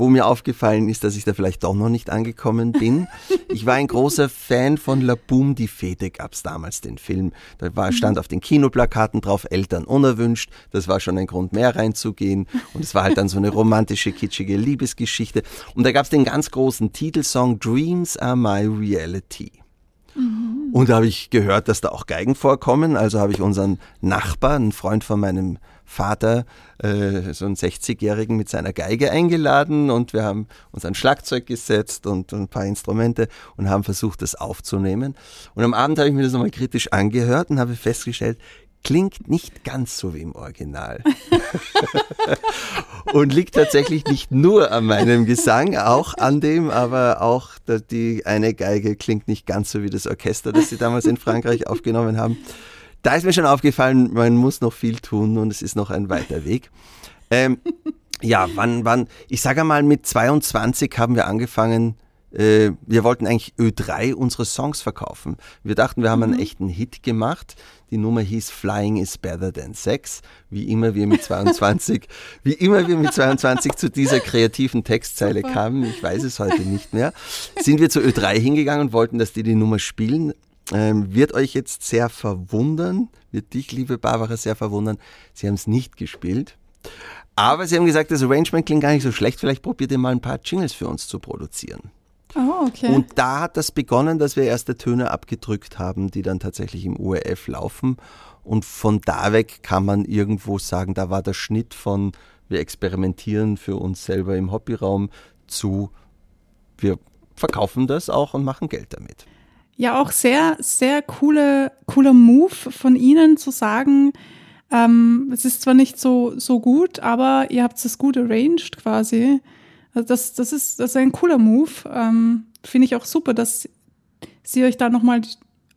wo mir aufgefallen ist, dass ich da vielleicht doch noch nicht angekommen bin. Ich war ein großer Fan von La Boom, die Fete gab es damals, den Film. Da war, stand auf den Kinoplakaten drauf, Eltern unerwünscht. Das war schon ein Grund mehr reinzugehen. Und es war halt dann so eine romantische, kitschige Liebesgeschichte. Und da gab es den ganz großen Titelsong Dreams are my reality. Mhm. Und da habe ich gehört, dass da auch Geigen vorkommen. Also habe ich unseren Nachbarn, einen Freund von meinem Vater, äh, so einen 60-Jährigen mit seiner Geige eingeladen und wir haben uns ein Schlagzeug gesetzt und, und ein paar Instrumente und haben versucht, das aufzunehmen. Und am Abend habe ich mir das nochmal kritisch angehört und habe festgestellt, klingt nicht ganz so wie im Original. und liegt tatsächlich nicht nur an meinem Gesang, auch an dem, aber auch die eine Geige klingt nicht ganz so wie das Orchester, das sie damals in Frankreich aufgenommen haben. Da ist mir schon aufgefallen, man muss noch viel tun und es ist noch ein weiter Weg. Ähm, ja, wann, wann, ich sage mal, mit 22 haben wir angefangen, äh, wir wollten eigentlich Ö3 unsere Songs verkaufen. Wir dachten, wir haben einen mhm. echten Hit gemacht. Die Nummer hieß Flying is better than sex. Wie immer wir mit 22, wie immer wir mit 22 zu dieser kreativen Textzeile kamen, ich weiß es heute nicht mehr, sind wir zu Ö3 hingegangen und wollten, dass die die Nummer spielen ähm, wird euch jetzt sehr verwundern, wird dich, liebe Barbara, sehr verwundern. Sie haben es nicht gespielt. Aber sie haben gesagt, das Arrangement klingt gar nicht so schlecht. Vielleicht probiert ihr mal ein paar Jingles für uns zu produzieren. Oh, okay. Und da hat das begonnen, dass wir erste Töne abgedrückt haben, die dann tatsächlich im URF laufen. Und von da weg kann man irgendwo sagen, da war der Schnitt von wir experimentieren für uns selber im Hobbyraum zu wir verkaufen das auch und machen Geld damit ja auch sehr, sehr coole, cooler Move von Ihnen zu sagen, ähm, es ist zwar nicht so, so gut, aber ihr habt es gut arranged quasi. Also das, das, ist, das ist ein cooler Move. Ähm, Finde ich auch super, dass Sie euch da nochmal,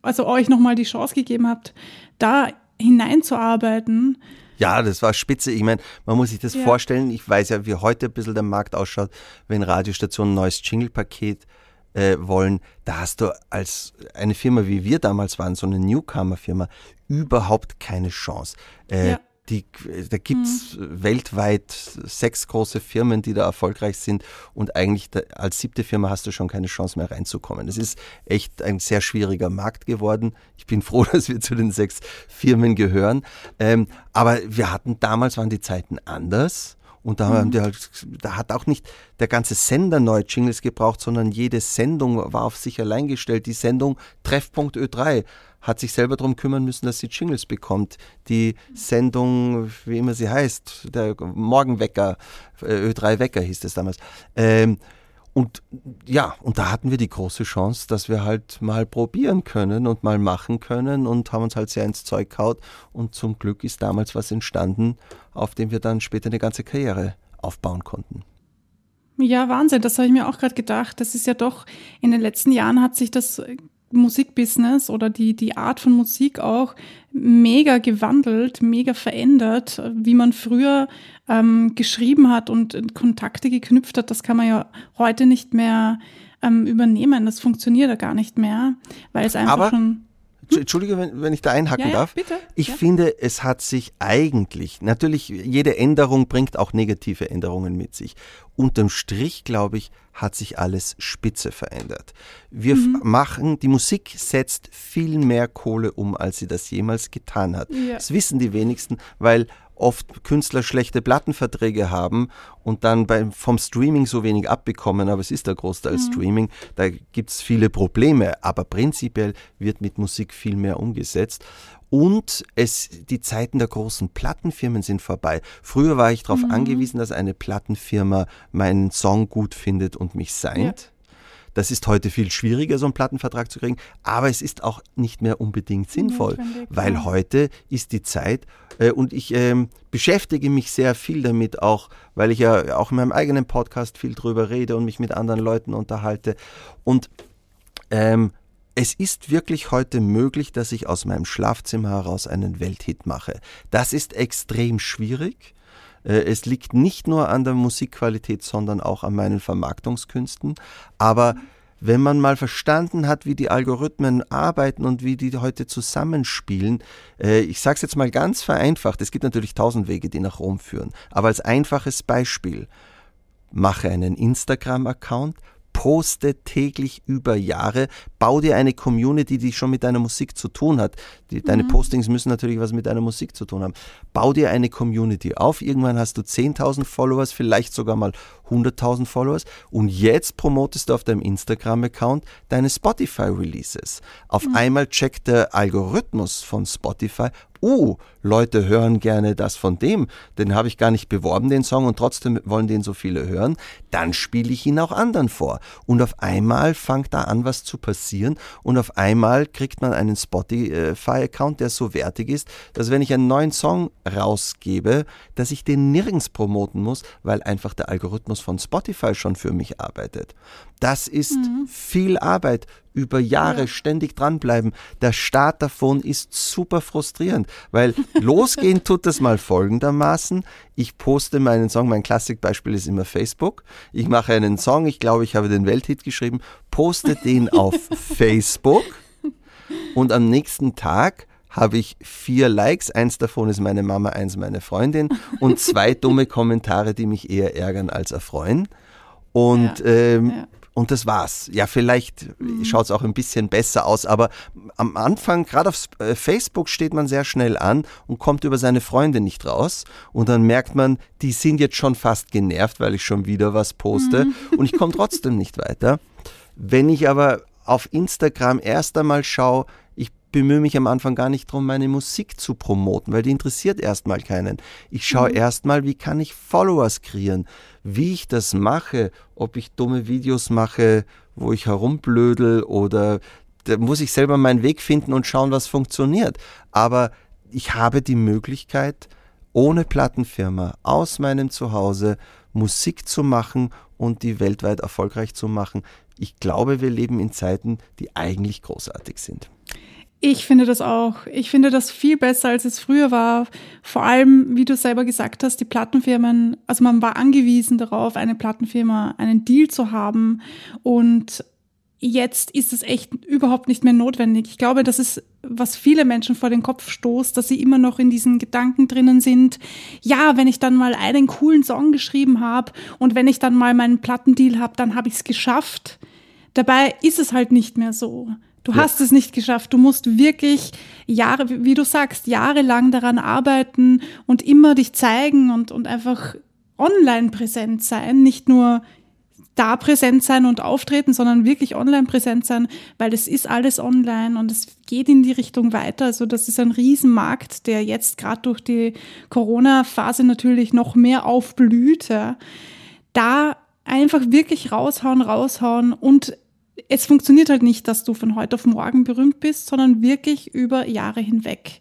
also euch nochmal die Chance gegeben habt, da hineinzuarbeiten. Ja, das war spitze. Ich meine, man muss sich das ja. vorstellen. Ich weiß ja, wie heute ein bisschen der Markt ausschaut, wenn Radiostationen ein neues Jingle-Paket äh, wollen, da hast du als eine Firma wie wir damals waren, so eine Newcomer-Firma, überhaupt keine Chance. Äh, ja. Die, da gibt's mhm. weltweit sechs große Firmen, die da erfolgreich sind und eigentlich da, als siebte Firma hast du schon keine Chance mehr reinzukommen. Es ist echt ein sehr schwieriger Markt geworden. Ich bin froh, dass wir zu den sechs Firmen gehören. Ähm, aber wir hatten damals waren die Zeiten anders und da, haben mhm. die halt, da hat auch nicht der ganze Sender neue Jingles gebraucht, sondern jede Sendung war auf sich allein gestellt. Die Sendung Treffpunkt Ö3 hat sich selber darum kümmern müssen, dass sie Jingles bekommt. Die Sendung, wie immer sie heißt, der Morgenwecker, äh, Ö3 Wecker hieß es damals, ähm, und ja, und da hatten wir die große Chance, dass wir halt mal probieren können und mal machen können und haben uns halt sehr ins Zeug kaut. Und zum Glück ist damals was entstanden, auf dem wir dann später eine ganze Karriere aufbauen konnten. Ja, Wahnsinn, das habe ich mir auch gerade gedacht. Das ist ja doch, in den letzten Jahren hat sich das Musikbusiness oder die, die Art von Musik auch mega gewandelt, mega verändert. Wie man früher ähm, geschrieben hat und Kontakte geknüpft hat, das kann man ja heute nicht mehr ähm, übernehmen. Das funktioniert ja gar nicht mehr, weil es einfach Aber schon. Entschuldige, wenn, wenn ich da einhacken ja, ja, darf. Bitte. Ich ja. finde, es hat sich eigentlich, natürlich, jede Änderung bringt auch negative Änderungen mit sich. Unterm Strich, glaube ich, hat sich alles spitze verändert. Wir mhm. machen, die Musik setzt viel mehr Kohle um, als sie das jemals getan hat. Das wissen die wenigsten, weil oft Künstler schlechte Plattenverträge haben und dann beim, vom Streaming so wenig abbekommen, aber es ist der Großteil mhm. Streaming, da gibt es viele Probleme, aber prinzipiell wird mit Musik viel mehr umgesetzt. Und es, die Zeiten der großen Plattenfirmen sind vorbei. Früher war ich darauf mhm. angewiesen, dass eine Plattenfirma meinen Song gut findet und mich seint. Ja. Das ist heute viel schwieriger, so einen Plattenvertrag zu kriegen, aber es ist auch nicht mehr unbedingt sinnvoll, weil heute ist die Zeit äh, und ich ähm, beschäftige mich sehr viel damit auch, weil ich ja auch in meinem eigenen Podcast viel drüber rede und mich mit anderen Leuten unterhalte und ähm, es ist wirklich heute möglich, dass ich aus meinem Schlafzimmer heraus einen Welthit mache. Das ist extrem schwierig Äh, es liegt nicht nur an der Musikqualität, sondern auch an meinen Vermarktungskünsten. Aber wenn man mal verstanden hat, wie die Algorithmen arbeiten und wie die heute zusammenspielen, äh, ich sage es jetzt mal ganz vereinfacht, es gibt natürlich tausend Wege, die nach Rom führen, aber als einfaches Beispiel, mache einen Instagram-Account, poste täglich über Jahre, bau dir eine Community, die schon mit deiner Musik zu tun hat. Die, mhm. Deine Postings müssen natürlich was mit deiner Musik zu tun haben. Bau dir eine Community auf. Irgendwann hast du 10.000 Followers, vielleicht sogar mal 100.000 Followers. Und jetzt promotest du auf deinem Instagram-Account deine Spotify-Releases. Auf mhm. einmal checkt der Algorithmus von Spotify, uh, Leute hören gerne das von dem, den habe ich gar nicht beworben, den Song, und trotzdem wollen den so viele hören, dann spiele ich ihn auch anderen vor. Und auf einmal fängt da an, was zu passieren, und auf einmal kriegt man einen Spotify-Account, der so wertig ist, dass wenn ich einen neuen Song rausgebe, dass ich den nirgends promoten muss, weil einfach der Algorithmus von Spotify schon für mich arbeitet. Das ist mhm. viel Arbeit, über Jahre ja. ständig dranbleiben. Der Start davon ist super frustrierend, weil losgehen tut das mal folgendermaßen. Ich poste meinen Song, mein Klassikbeispiel ist immer Facebook. Ich mache einen Song, ich glaube, ich habe den Welthit geschrieben, poste den auf Facebook und am nächsten Tag habe ich vier Likes, eins davon ist meine Mama, eins meine Freundin und zwei dumme Kommentare, die mich eher ärgern als erfreuen. Und ja, ähm, ja. Und das war's. Ja, vielleicht mhm. schaut es auch ein bisschen besser aus, aber am Anfang, gerade auf äh, Facebook, steht man sehr schnell an und kommt über seine Freunde nicht raus. Und dann merkt man, die sind jetzt schon fast genervt, weil ich schon wieder was poste mhm. und ich komme trotzdem nicht weiter. Wenn ich aber auf Instagram erst einmal schaue, bemühe mich am Anfang gar nicht darum, meine Musik zu promoten, weil die interessiert erstmal keinen. Ich schaue mhm. erstmal, wie kann ich Followers kreieren, wie ich das mache, ob ich dumme Videos mache, wo ich herumblödel oder da muss ich selber meinen Weg finden und schauen, was funktioniert. Aber ich habe die Möglichkeit, ohne Plattenfirma aus meinem Zuhause Musik zu machen und die weltweit erfolgreich zu machen. Ich glaube, wir leben in Zeiten, die eigentlich großartig sind. Ich finde das auch. Ich finde das viel besser, als es früher war. Vor allem, wie du selber gesagt hast, die Plattenfirmen, also man war angewiesen darauf, eine Plattenfirma, einen Deal zu haben. Und jetzt ist es echt überhaupt nicht mehr notwendig. Ich glaube, das ist, was viele Menschen vor den Kopf stoßt, dass sie immer noch in diesen Gedanken drinnen sind. Ja, wenn ich dann mal einen coolen Song geschrieben habe und wenn ich dann mal meinen Plattendeal habe, dann habe ich es geschafft. Dabei ist es halt nicht mehr so. Du ja. hast es nicht geschafft. Du musst wirklich Jahre, wie du sagst, jahrelang daran arbeiten und immer dich zeigen und, und einfach online präsent sein. Nicht nur da präsent sein und auftreten, sondern wirklich online präsent sein, weil es ist alles online und es geht in die Richtung weiter. Also das ist ein Riesenmarkt, der jetzt gerade durch die Corona-Phase natürlich noch mehr aufblüht. Da einfach wirklich raushauen, raushauen und es funktioniert halt nicht, dass du von heute auf morgen berühmt bist, sondern wirklich über Jahre hinweg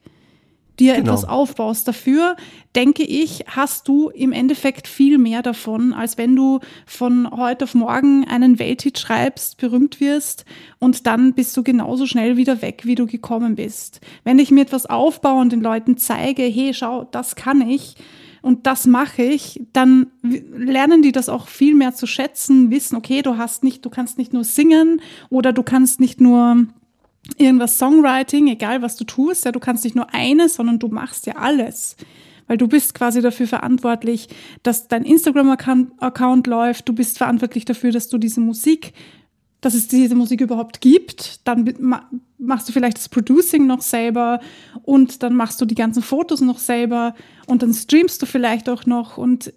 dir genau. etwas aufbaust. Dafür, denke ich, hast du im Endeffekt viel mehr davon, als wenn du von heute auf morgen einen Welthit schreibst, berühmt wirst und dann bist du genauso schnell wieder weg, wie du gekommen bist. Wenn ich mir etwas aufbaue und den Leuten zeige, hey, schau, das kann ich, und das mache ich, dann lernen die das auch viel mehr zu schätzen, wissen, okay, du hast nicht, du kannst nicht nur singen oder du kannst nicht nur irgendwas Songwriting, egal was du tust, ja, du kannst nicht nur eines, sondern du machst ja alles. Weil du bist quasi dafür verantwortlich, dass dein Instagram-Account läuft, du bist verantwortlich dafür, dass du diese Musik dass es diese Musik überhaupt gibt. Dann machst du vielleicht das Producing noch selber und dann machst du die ganzen Fotos noch selber und dann streamst du vielleicht auch noch. Und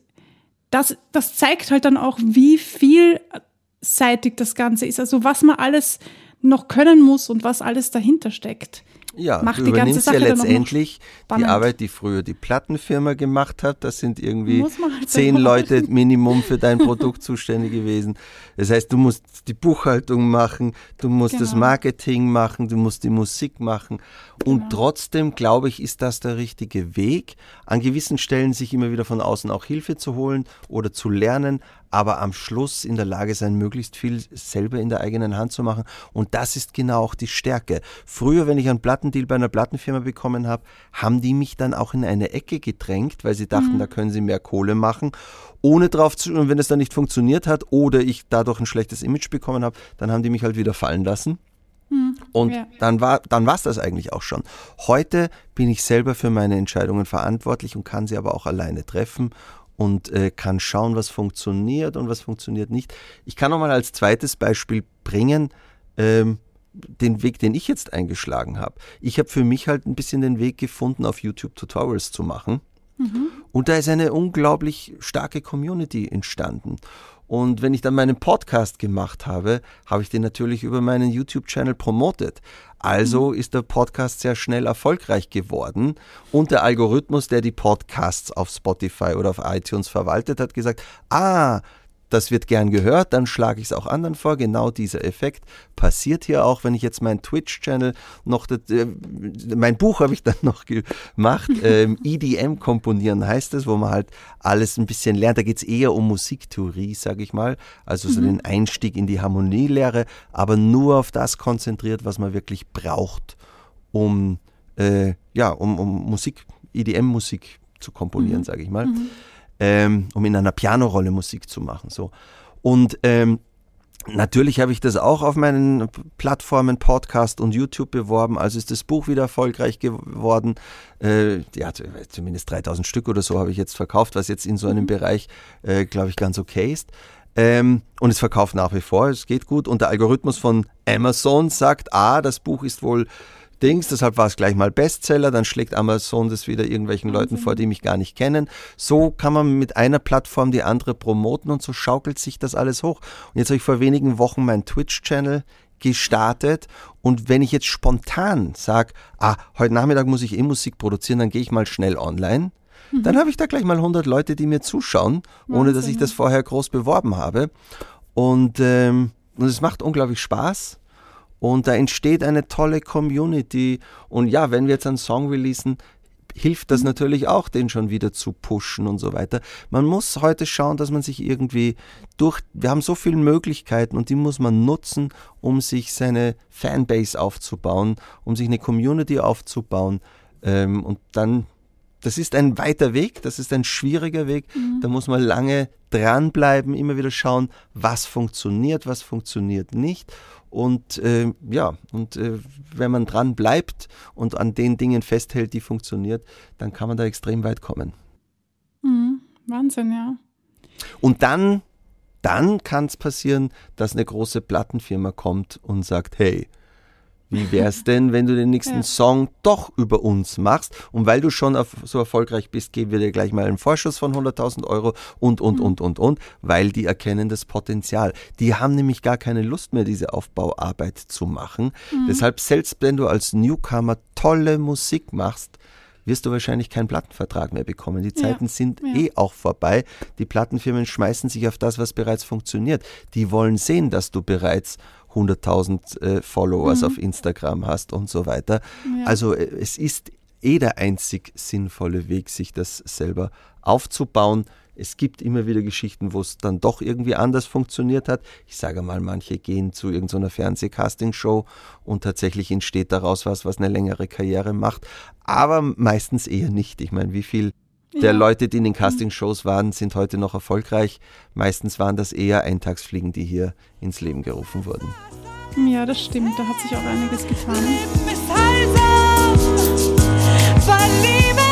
das, das zeigt halt dann auch, wie vielseitig das Ganze ist. Also was man alles noch können muss und was alles dahinter steckt. Ja, Macht du übernimmst ja letztendlich die Arbeit, die früher die Plattenfirma gemacht hat. Das sind irgendwie halt zehn Leute Minimum für dein Produkt zuständig gewesen. Das heißt, du musst die Buchhaltung machen, du musst genau. das Marketing machen, du musst die Musik machen. Und genau. trotzdem, glaube ich, ist das der richtige Weg, an gewissen Stellen sich immer wieder von außen auch Hilfe zu holen oder zu lernen. Aber am Schluss in der Lage sein, möglichst viel selber in der eigenen Hand zu machen. Und das ist genau auch die Stärke. Früher, wenn ich einen Plattendeal bei einer Plattenfirma bekommen habe, haben die mich dann auch in eine Ecke gedrängt, weil sie dachten, mhm. da können sie mehr Kohle machen, ohne drauf zu, und wenn es dann nicht funktioniert hat oder ich dadurch ein schlechtes Image bekommen habe, dann haben die mich halt wieder fallen lassen. Mhm. Und ja. dann war dann es das eigentlich auch schon. Heute bin ich selber für meine Entscheidungen verantwortlich und kann sie aber auch alleine treffen und äh, kann schauen, was funktioniert und was funktioniert nicht. Ich kann noch mal als zweites Beispiel bringen, ähm, den Weg, den ich jetzt eingeschlagen habe. Ich habe für mich halt ein bisschen den Weg gefunden, auf YouTube Tutorials zu machen. Mhm. Und da ist eine unglaublich starke Community entstanden. Und wenn ich dann meinen Podcast gemacht habe, habe ich den natürlich über meinen YouTube-Channel promotet. Also mhm. ist der Podcast sehr schnell erfolgreich geworden. Und der Algorithmus, der die Podcasts auf Spotify oder auf iTunes verwaltet, hat gesagt, ah, das wird gern gehört, dann schlage ich es auch anderen vor. Genau dieser Effekt passiert hier auch, wenn ich jetzt meinen Twitch-Channel noch, äh, mein Buch habe ich dann noch gemacht, ähm, EDM komponieren heißt es, wo man halt alles ein bisschen lernt. Da geht es eher um Musiktheorie, sage ich mal, also so mhm. den Einstieg in die Harmonielehre, aber nur auf das konzentriert, was man wirklich braucht, um, äh, ja, um, um Musik, EDM-Musik zu komponieren, mhm. sage ich mal. Mhm ähm, um in einer Pianorolle Musik zu machen. So. Und ähm, Natürlich habe ich das auch auf meinen Plattformen Podcast und YouTube beworben. Also ist das Buch wieder erfolgreich geworden. Äh, ja, zumindest 3000 Stück oder so habe ich jetzt verkauft, was jetzt in so einem mhm. Bereich, äh, glaube ich, ganz okay ist. Ähm, und es verkauft nach wie vor, es geht gut. Und der Algorithmus von Amazon sagt, ah, das Buch ist wohl Dings, deshalb war es gleich mal Bestseller, dann schlägt Amazon das wieder irgendwelchen Leuten vor, die mich gar nicht kennen. So kann man mit einer Plattform die andere promoten und so schaukelt sich das alles hoch. Und jetzt habe ich vor wenigen Wochen meinen Twitch-Channel gestartet und wenn ich jetzt spontan sage, ah, heute Nachmittag muss ich eh Musik produzieren, dann gehe ich mal schnell online, mhm. dann habe ich da gleich mal 100 Leute, die mir zuschauen, ohne dass ich das vorher groß beworben habe. Und, ähm, und es macht unglaublich Spaß. Und da entsteht eine tolle Community. Und ja, wenn wir jetzt einen Song releasen, hilft das natürlich auch, den schon wieder zu pushen und so weiter. Man muss heute schauen, dass man sich irgendwie durch, wir haben so viele Möglichkeiten und die muss man nutzen, um sich seine Fanbase aufzubauen, um sich eine Community aufzubauen. Ähm, und dann, das ist ein weiter Weg, das ist ein schwieriger Weg, mhm. da muss man lange dranbleiben, immer wieder schauen, was funktioniert, was funktioniert nicht und äh, ja, und äh, wenn man dran bleibt und an den Dingen festhält, die funktioniert, dann kann man da extrem weit kommen. Mhm. Wahnsinn, ja. Und dann, dann kann es passieren, dass eine große Plattenfirma kommt und sagt, hey, wie wäre es denn, wenn du den nächsten ja. Song doch über uns machst? Und weil du schon so erfolgreich bist, geben wir dir gleich mal einen Vorschuss von 100.000 Euro und, und, mhm. und, und, und, weil die erkennen das Potenzial. Die haben nämlich gar keine Lust mehr, diese Aufbauarbeit zu machen. Mhm. Deshalb, selbst wenn du als Newcomer tolle Musik machst, wirst du wahrscheinlich keinen Plattenvertrag mehr bekommen. Die Zeiten ja, sind ja. eh auch vorbei. Die Plattenfirmen schmeißen sich auf das, was bereits funktioniert. Die wollen sehen, dass du bereits 100.000 äh, Followers mhm. auf Instagram hast und so weiter. Ja. Also äh, es ist eh der einzig sinnvolle Weg, sich das selber aufzubauen. Es gibt immer wieder Geschichten, wo es dann doch irgendwie anders funktioniert hat. Ich sage mal, manche gehen zu irgendeiner Fernsehcastingshow und tatsächlich entsteht daraus was, was eine längere Karriere macht. Aber meistens eher nicht. Ich meine, wie viel der ja. Leute, die in den. Castingshows waren, sind heute noch erfolgreich. Meistens waren das eher Eintagsfliegen, die hier ins Leben gerufen wurden. Ja, das stimmt. Da hat sich auch einiges getan. Leben ist heilsam, weil Liebe